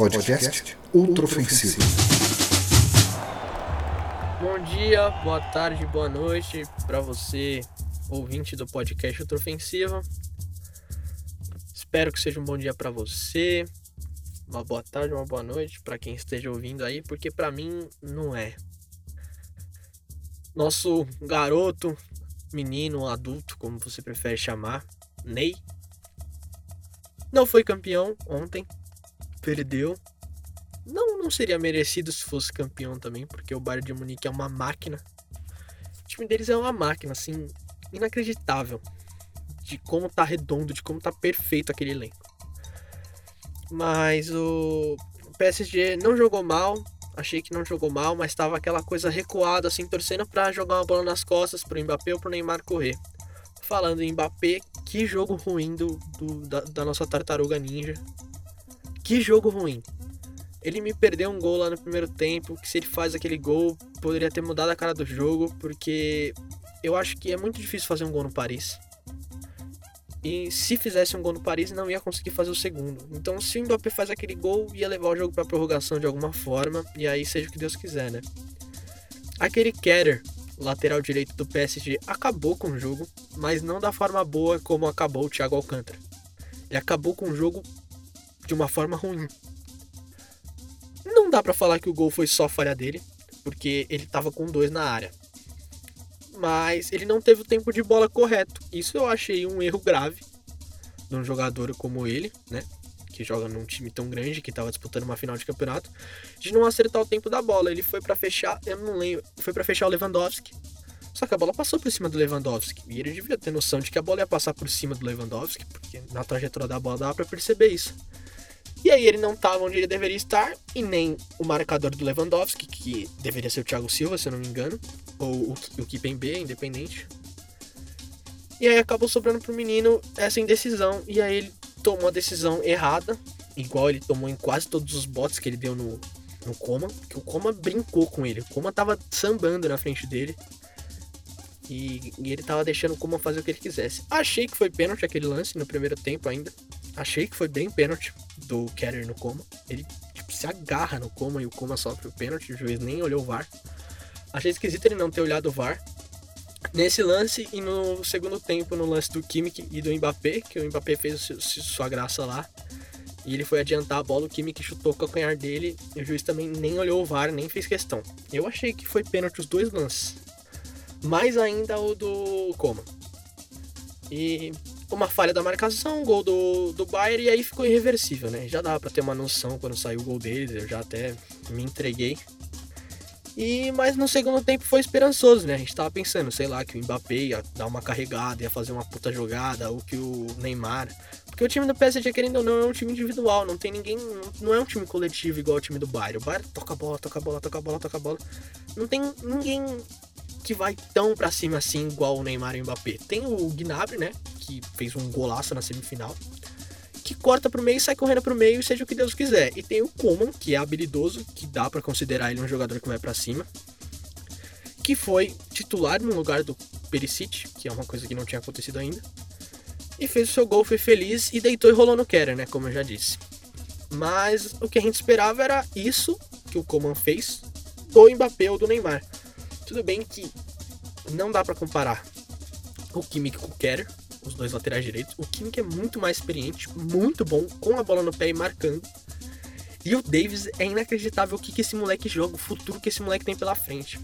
Podcast Ultra Ofensivo. Bom dia, boa tarde, boa noite para você, ouvinte do podcast Ultra Ofensiva. Espero que seja um bom dia para você, uma boa tarde, uma boa noite para quem esteja ouvindo aí, porque para mim não é. Nosso garoto, menino, adulto, como você prefere chamar, Ney, não foi campeão ontem, perdeu. Não, não seria merecido se fosse campeão também, porque o Bayern de Munique é uma máquina. O time deles é uma máquina, assim, inacreditável. De como tá redondo, de como tá perfeito aquele elenco. Mas o PSG não jogou mal, achei que não jogou mal, mas tava aquela coisa recuada, assim, torcendo para jogar uma bola nas costas pro Mbappé ou pro Neymar correr. Falando em Mbappé, que jogo ruim do, do da, da nossa tartaruga ninja. Que jogo ruim. Ele me perdeu um gol lá no primeiro tempo, que se ele faz aquele gol, poderia ter mudado a cara do jogo, porque eu acho que é muito difícil fazer um gol no Paris. E se fizesse um gol no Paris, não ia conseguir fazer o segundo. Então, se o Mbappé faz aquele gol, ia levar o jogo para prorrogação de alguma forma, e aí seja o que Deus quiser, né? Aquele Keller, lateral direito do PSG, acabou com o jogo, mas não da forma boa como acabou o Thiago Alcântara. Ele acabou com o jogo de uma forma ruim. Não dá para falar que o gol foi só falha dele, porque ele tava com dois na área. Mas ele não teve o tempo de bola correto. Isso eu achei um erro grave de um jogador como ele, né? Que joga num time tão grande, que tava disputando uma final de campeonato, de não acertar o tempo da bola. Ele foi para fechar, eu não lembro, foi para fechar o Lewandowski. Só que a bola passou por cima do Lewandowski. E ele devia ter noção de que a bola ia passar por cima do Lewandowski, porque na trajetória da bola dava pra perceber isso. E aí ele não estava onde ele deveria estar, e nem o marcador do Lewandowski, que deveria ser o Thiago Silva, se eu não me engano, ou o, o Kipembe, independente. E aí acabou sobrando pro menino essa indecisão, e aí ele tomou a decisão errada, igual ele tomou em quase todos os botes que ele deu no, no Coma, que o Coma brincou com ele, o Coma tava sambando na frente dele, e, e ele tava deixando o Coma fazer o que ele quisesse. Achei que foi pênalti aquele lance no primeiro tempo ainda, achei que foi bem pênalti do Keller no Coma. Ele tipo, se agarra no Coma e o Coma sofre o pênalti. O juiz nem olhou o VAR. Achei esquisito ele não ter olhado o VAR. Nesse lance e no segundo tempo, no lance do Kimmich e do Mbappé, que o Mbappé fez sua graça lá. E ele foi adiantar a bola, o Kimmich chutou o calcanhar dele. E o juiz também nem olhou o VAR, nem fez questão. Eu achei que foi pênalti os dois lances. Mais ainda o do Coma. E uma falha da marcação, gol do, do Bayern, e aí ficou irreversível, né? Já dava para ter uma noção quando saiu o gol deles, eu já até me entreguei. E mas no segundo tempo foi esperançoso, né? A gente tava pensando, sei lá, que o Mbappé ia dar uma carregada, ia fazer uma puta jogada, ou que o Neymar. Porque o time do PSG, querendo ou não, é um time individual, não tem ninguém. Não é um time coletivo igual o time do Bayern. O Bayern toca a bola, toca a bola, toca a bola, toca a bola. Não tem ninguém que vai tão para cima assim igual o Neymar e o Mbappé. Tem o Gnabry, né, que fez um golaço na semifinal, que corta pro meio, sai correndo pro meio, seja o que Deus quiser. E tem o Coman, que é habilidoso, que dá para considerar ele um jogador que vai para cima, que foi titular no lugar do Perisic, que é uma coisa que não tinha acontecido ainda. E fez o seu gol, foi feliz e deitou e rolou no Kerer, né, como eu já disse. Mas o que a gente esperava era isso que o Coman fez do Mbappé ou do Neymar. Tudo bem que não dá para comparar o Kimmich com o Keller, os dois laterais direitos. O Kimmich é muito mais experiente, muito bom, com a bola no pé e marcando. E o Davis é inacreditável o que, que esse moleque joga, o futuro que esse moleque tem pela frente.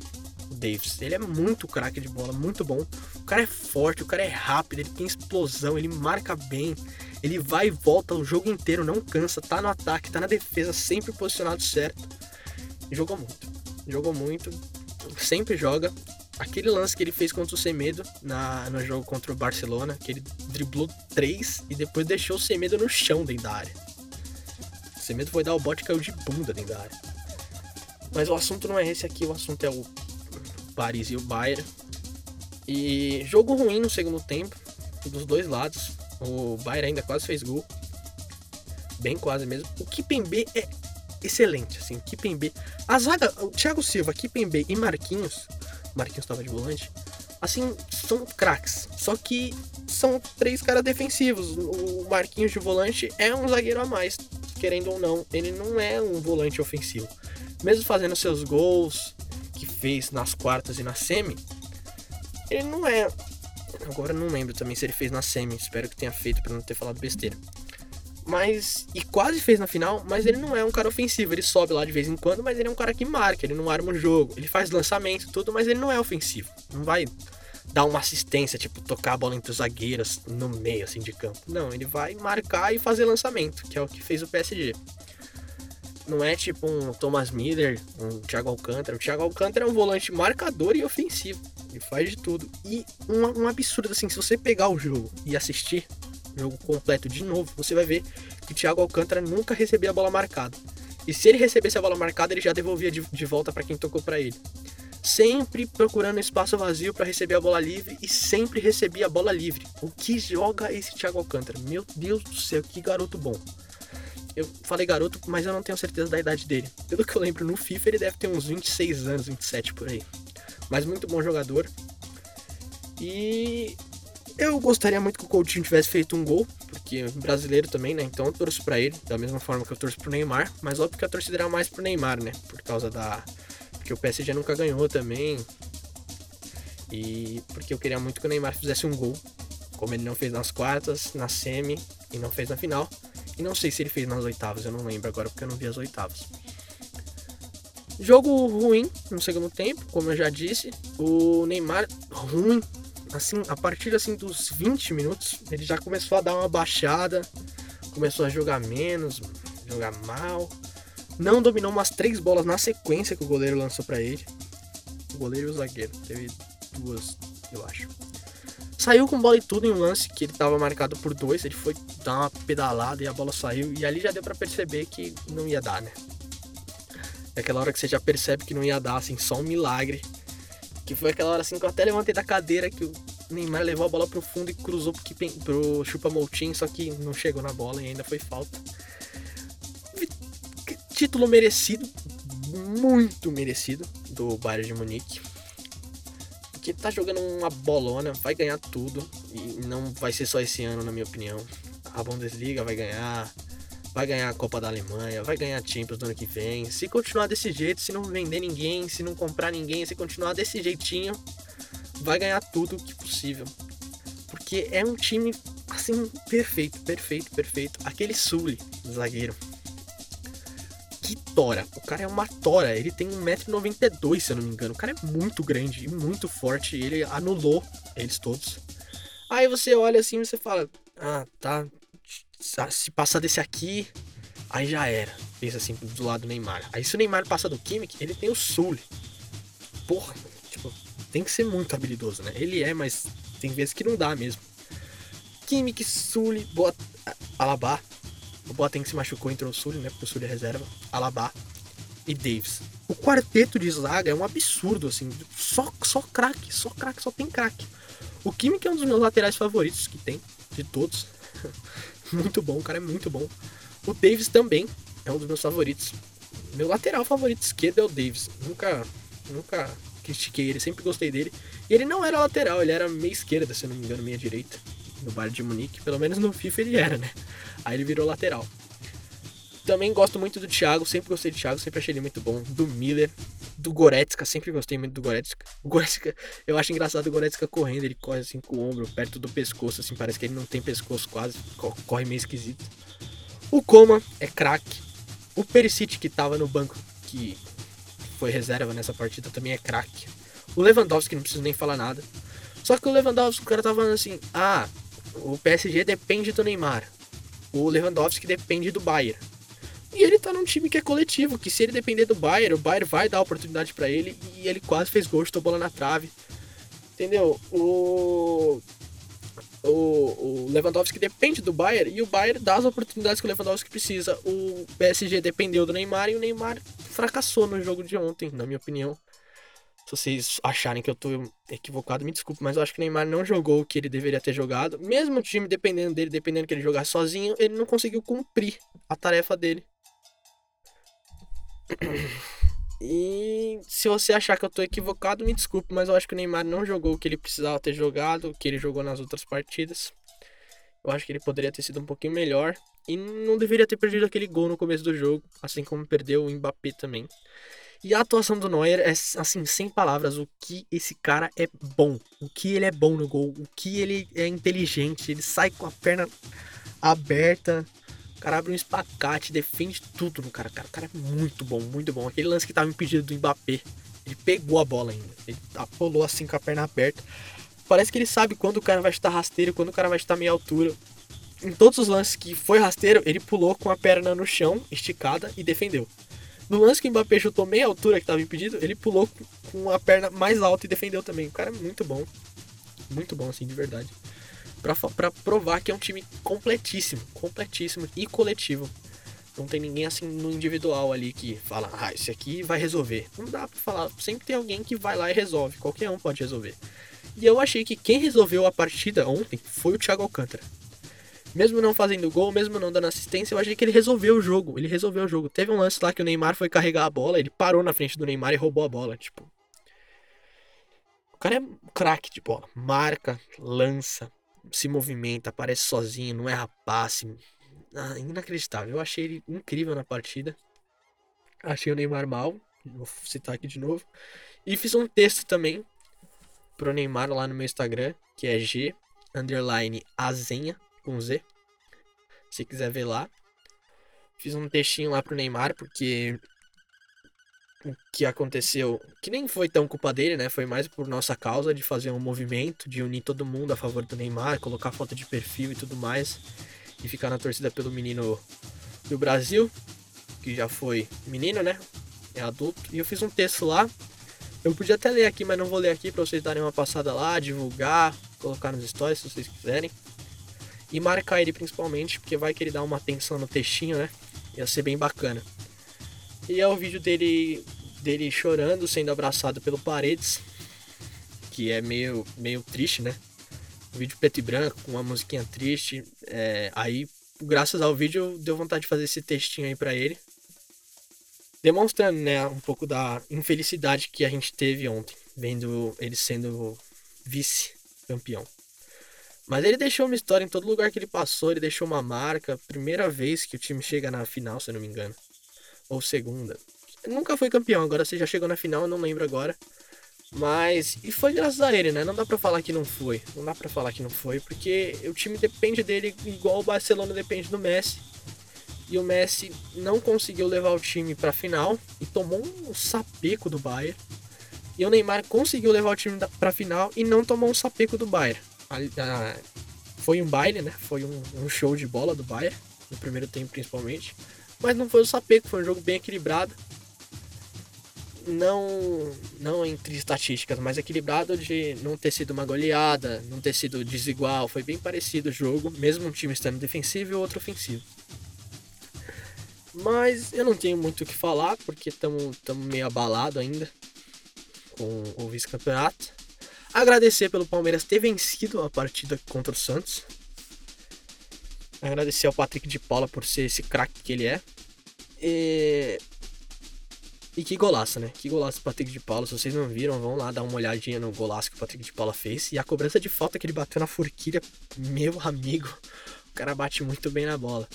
O Davis, ele é muito craque de bola, muito bom. O cara é forte, o cara é rápido, ele tem explosão, ele marca bem. Ele vai e volta o jogo inteiro, não cansa, tá no ataque, tá na defesa, sempre posicionado certo. Jogou muito. Jogou muito sempre joga. Aquele lance que ele fez contra o Semedo na, no jogo contra o Barcelona, que ele driblou três e depois deixou o Semedo no chão dentro da área. O Semedo foi dar o bote e caiu de bunda dentro da área. Mas o assunto não é esse aqui, o assunto é o Paris e o Bayern. E jogo ruim no segundo tempo, dos dois lados. O Bayern ainda quase fez gol. Bem quase mesmo. O Kipembe é excelente, assim, Kipembe. A zaga, o Thiago Silva, Kipembe e Marquinhos, Marquinhos estava de volante, assim, são craques. Só que são três caras defensivos. O Marquinhos de volante é um zagueiro a mais. querendo ou não, ele não é um volante ofensivo. Mesmo fazendo seus gols que fez nas quartas e na semi, ele não é. Agora não lembro também se ele fez na semi, espero que tenha feito para não ter falado besteira. Mas. E quase fez na final, mas ele não é um cara ofensivo. Ele sobe lá de vez em quando, mas ele é um cara que marca, ele não arma o jogo. Ele faz lançamento tudo, mas ele não é ofensivo. Não vai dar uma assistência, tipo, tocar a bola entre os zagueiros no meio, assim, de campo. Não, ele vai marcar e fazer lançamento, que é o que fez o PSG. Não é tipo um Thomas Miller, um Thiago Alcântara. O Thiago Alcântara é um volante marcador e ofensivo. Ele faz de tudo. E um, um absurdo, assim, se você pegar o jogo e assistir, jogo completo de novo, você vai ver que o Thiago Alcântara nunca recebia a bola marcada. E se ele recebesse a bola marcada, ele já devolvia de, de volta para quem tocou para ele. Sempre procurando espaço vazio para receber a bola livre e sempre recebia a bola livre. O que joga esse Thiago Alcântara? Meu Deus do céu, que garoto bom. Eu falei garoto, mas eu não tenho certeza da idade dele. Pelo que eu lembro, no FIFA ele deve ter uns 26 anos, 27 por aí. Mas muito bom jogador. E eu gostaria muito que o Coutinho tivesse feito um gol, porque brasileiro também, né? Então eu torço pra ele, da mesma forma que eu torço pro Neymar. Mas óbvio que a torcida era mais pro Neymar, né? Por causa da. Porque o PSG nunca ganhou também. E porque eu queria muito que o Neymar fizesse um gol. Como ele não fez nas quartas, na semi e não fez na final. E não sei se ele fez nas oitavas, eu não lembro agora porque eu não vi as oitavas. Jogo ruim no segundo tempo, como eu já disse. O Neymar ruim assim, a partir assim dos 20 minutos, ele já começou a dar uma baixada, começou a jogar menos, jogar mal. Não dominou umas três bolas na sequência que o goleiro lançou para ele. O goleiro e o zagueiro. Teve duas, eu acho. Saiu com bola e tudo em um lance que ele tava marcado por dois. Ele foi dar uma pedalada e a bola saiu. E ali já deu para perceber que não ia dar, né? É aquela hora que você já percebe que não ia dar, assim, só um milagre que foi aquela hora assim que eu até levantei da cadeira que o Neymar levou a bola pro fundo e cruzou pro, pro Chupa Moutinho, só que não chegou na bola e ainda foi falta. Título merecido, muito merecido, do Bayern de Munique. Porque tá jogando uma bolona, vai ganhar tudo. E não vai ser só esse ano, na minha opinião. A Bundesliga vai ganhar, vai ganhar a Copa da Alemanha, vai ganhar a Champions ano que vem. Se continuar desse jeito, se não vender ninguém, se não comprar ninguém, se continuar desse jeitinho, vai ganhar tudo que possível. Porque é um time assim perfeito, perfeito, perfeito. Aquele Sully, zagueiro. Que tora. O cara é uma tora. Ele tem 1,92m, se eu não me engano. O cara é muito grande e muito forte. Ele anulou eles todos. Aí você olha assim e você fala: Ah, tá, se passar desse aqui, aí já era. Pensa assim, do lado do Neymar. Aí se o Neymar passa do Kimmich, ele tem o Sully. Porra, tipo, tem que ser muito habilidoso, né? Ele é, mas tem vezes que não dá mesmo. Kimmich, Sully, Boat... Alaba. O Boateng se machucou, entrou o Sully, né? Porque o Sully é reserva. Alaba e Davis. O quarteto de zaga é um absurdo, assim. Só, só craque, só craque, só tem craque. O Kimmich é um dos meus laterais favoritos que tem, de todos. muito bom, o cara é muito bom. O Davis também é um dos meus favoritos. Meu lateral favorito esquerdo é o Davis. Nunca, nunca critiquei ele, sempre gostei dele. E ele não era lateral, ele era meia esquerda, se eu não me engano, meia direita. No Bayern de Munique, pelo menos no FIFA ele era, né? Aí ele virou lateral. Também gosto muito do Thiago, sempre gostei do Thiago, sempre achei ele muito bom. Do Miller, do Goretzka, sempre gostei muito do Goretzka. O Goretzka, eu acho engraçado o Goretzka correndo, ele corre assim com o ombro perto do pescoço, assim, parece que ele não tem pescoço quase, corre meio esquisito. O Coma é craque. O Perisic que tava no banco, que foi reserva nessa partida, também é craque. O Lewandowski, não preciso nem falar nada. Só que o Lewandowski, o cara tava falando assim, ah, o PSG depende do Neymar. O Lewandowski depende do Bayern. E ele tá num time que é coletivo, que se ele depender do Bayern, o Bayern vai dar oportunidade para ele e ele quase fez gol, chutou bola na trave. Entendeu? O o, o Lewandowski depende do Bayern e o Bayern dá as oportunidades que o Lewandowski precisa. O PSG dependeu do Neymar e o Neymar fracassou no jogo de ontem, na minha opinião. Se vocês acharem que eu tô equivocado, me desculpe, mas eu acho que o Neymar não jogou o que ele deveria ter jogado. Mesmo o time dependendo dele, dependendo que ele jogasse sozinho, ele não conseguiu cumprir a tarefa dele. E se você achar que eu tô equivocado, me desculpe, mas eu acho que o Neymar não jogou o que ele precisava ter jogado, o que ele jogou nas outras partidas. Eu acho que ele poderia ter sido um pouquinho melhor e não deveria ter perdido aquele gol no começo do jogo, assim como perdeu o Mbappé também. E a atuação do Neuer é assim, sem palavras, o que esse cara é bom, o que ele é bom no gol, o que ele é inteligente, ele sai com a perna aberta, o cara abre um espacate, defende tudo no cara. Cara, o cara é muito bom, muito bom. Aquele lance que tava impedido do Mbappé, ele pegou a bola ainda, ele apolou assim com a perna aberta. Parece que ele sabe quando o cara vai estar rasteiro, quando o cara vai estar meia altura. Em todos os lances que foi rasteiro, ele pulou com a perna no chão, esticada, e defendeu. No lance que o Mbappé chutou meia altura que estava impedido, ele pulou com a perna mais alta e defendeu também. O cara é muito bom. Muito bom, assim, de verdade. Pra provar que é um time completíssimo, completíssimo e coletivo. Não tem ninguém assim no individual ali que fala, ah, esse aqui vai resolver. Não dá pra falar. Sempre tem alguém que vai lá e resolve. Qualquer um pode resolver. E eu achei que quem resolveu a partida ontem foi o Thiago Alcântara. Mesmo não fazendo gol, mesmo não dando assistência, eu achei que ele resolveu o jogo. Ele resolveu o jogo. Teve um lance lá que o Neymar foi carregar a bola, ele parou na frente do Neymar e roubou a bola. Tipo. O cara é craque de bola. Marca, lança, se movimenta, aparece sozinho, não erra passe. Ah, inacreditável. Eu achei ele incrível na partida. Achei o Neymar mal. Vou citar aqui de novo. E fiz um texto também pro Neymar lá no meu Instagram, que é G underline Azenha com Z. Se quiser ver lá. Fiz um textinho lá pro Neymar, porque o que aconteceu, que nem foi tão culpa dele, né? Foi mais por nossa causa de fazer um movimento, de unir todo mundo a favor do Neymar, colocar foto de perfil e tudo mais, e ficar na torcida pelo menino do Brasil, que já foi menino, né? É adulto. E eu fiz um texto lá. Eu podia até ler aqui, mas não vou ler aqui para vocês darem uma passada lá, divulgar, colocar nos stories se vocês quiserem. E marcar ele principalmente, porque vai que ele dá uma atenção no textinho, né? Ia ser bem bacana. E é o vídeo dele, dele chorando, sendo abraçado pelo Paredes, que é meio, meio triste, né? Um vídeo preto e branco, com uma musiquinha triste. É, aí, graças ao vídeo, deu vontade de fazer esse textinho aí pra ele. Demonstrando, né, um pouco da infelicidade que a gente teve ontem, vendo ele sendo vice-campeão. Mas ele deixou uma história em todo lugar que ele passou, ele deixou uma marca. Primeira vez que o time chega na final, se eu não me engano. Ou segunda. Nunca foi campeão, agora você já chegou na final, não lembro agora. Mas. E foi graças a ele, né? Não dá pra falar que não foi. Não dá pra falar que não foi, porque o time depende dele igual o Barcelona depende do Messi. E o Messi não conseguiu levar o time pra final e tomou um sapeco do Bayern. E o Neymar conseguiu levar o time pra final e não tomou um sapeco do Bayern foi um baile, né? Foi um, um, show de bola do Bayern, no primeiro tempo principalmente. Mas não foi o sapeco, foi um jogo bem equilibrado. Não, não entre estatísticas, mas equilibrado de não ter sido uma goleada, não ter sido desigual. Foi bem parecido o jogo, mesmo um time estando defensivo e outro ofensivo. Mas eu não tenho muito o que falar, porque estamos meio abalado ainda com o vice-campeonato. Agradecer pelo Palmeiras ter vencido a partida contra o Santos. Agradecer ao Patrick de Paula por ser esse craque que ele é. E... e que golaço, né? Que golaço do Patrick de Paula. Se vocês não viram, vão lá dar uma olhadinha no golaço que o Patrick de Paula fez. E a cobrança de falta que ele bateu na forquilha, meu amigo. O cara bate muito bem na bola.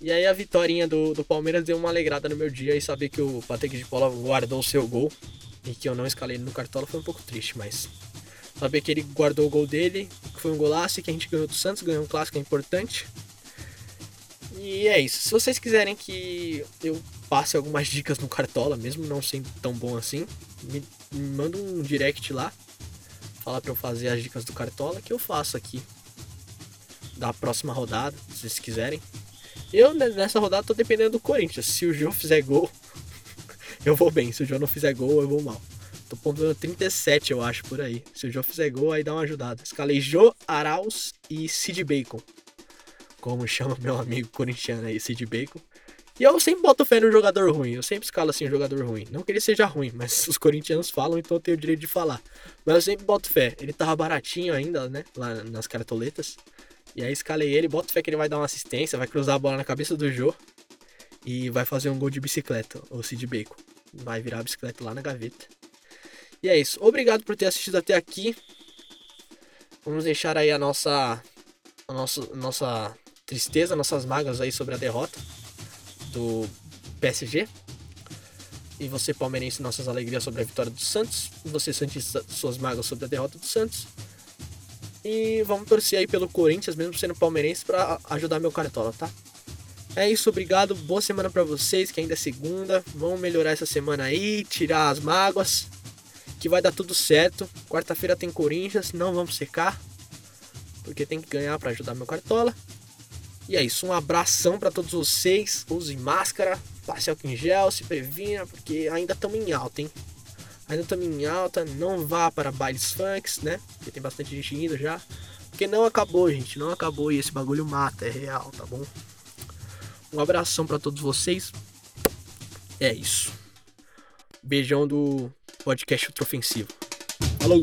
E aí a vitória do, do Palmeiras deu uma alegrada no meu dia e saber que o Patrick de Paula guardou o seu gol e que eu não escalei ele no cartola foi um pouco triste, mas Saber que ele guardou o gol dele, que foi um golaço e que a gente ganhou do Santos, ganhou um clássico é importante. E é isso. Se vocês quiserem que eu passe algumas dicas no Cartola, mesmo não sendo tão bom assim, me, me manda um direct lá. Fala pra eu fazer as dicas do Cartola que eu faço aqui. Da próxima rodada, se vocês quiserem. Eu nessa rodada tô dependendo do Corinthians. Se o João fizer gol, eu vou bem. Se o João não fizer gol, eu vou mal. Tô pontuando 37, eu acho, por aí. Se o Jô fizer gol, aí dá uma ajudada. Escalei Jô, Arauz e Sid Bacon. Como chama meu amigo corintiano aí, Sid Bacon. E eu sempre boto fé no jogador ruim. Eu sempre escalo assim, um jogador ruim. Não que ele seja ruim, mas os corintianos falam, então eu tenho o direito de falar. Mas eu sempre boto fé. Ele tava baratinho ainda, né? Lá nas cartoletas. E aí escalei ele, boto fé que ele vai dar uma assistência, vai cruzar a bola na cabeça do Jô. E vai fazer um gol de bicicleta, o Sid Bacon. Vai virar a bicicleta lá na gaveta. E é isso. Obrigado por ter assistido até aqui. Vamos deixar aí a nossa a nossa, nossa tristeza, nossas mágoas aí sobre a derrota do PSG. E você, palmeirense, nossas alegrias sobre a vitória do Santos. E você, Santista, suas mágoas sobre a derrota do Santos. E vamos torcer aí pelo Corinthians, mesmo sendo palmeirense, para ajudar meu cartola, tá? É isso, obrigado. Boa semana para vocês, que ainda é segunda. Vamos melhorar essa semana aí, tirar as mágoas, que vai dar tudo certo. Quarta-feira tem Corinthians, não vamos secar, porque tem que ganhar para ajudar meu cartola. E é isso, um abração para todos vocês. Use máscara, passe álcool em gel, se previna, porque ainda estamos em alta, hein? Ainda estamos em alta, não vá para bailes funks, né? Porque tem bastante gente indo já. Porque não acabou, gente, não acabou e esse bagulho mata, é real, tá bom? Um abração para todos vocês. É isso. Beijão do podcast Ultra Ofensivo. Falou!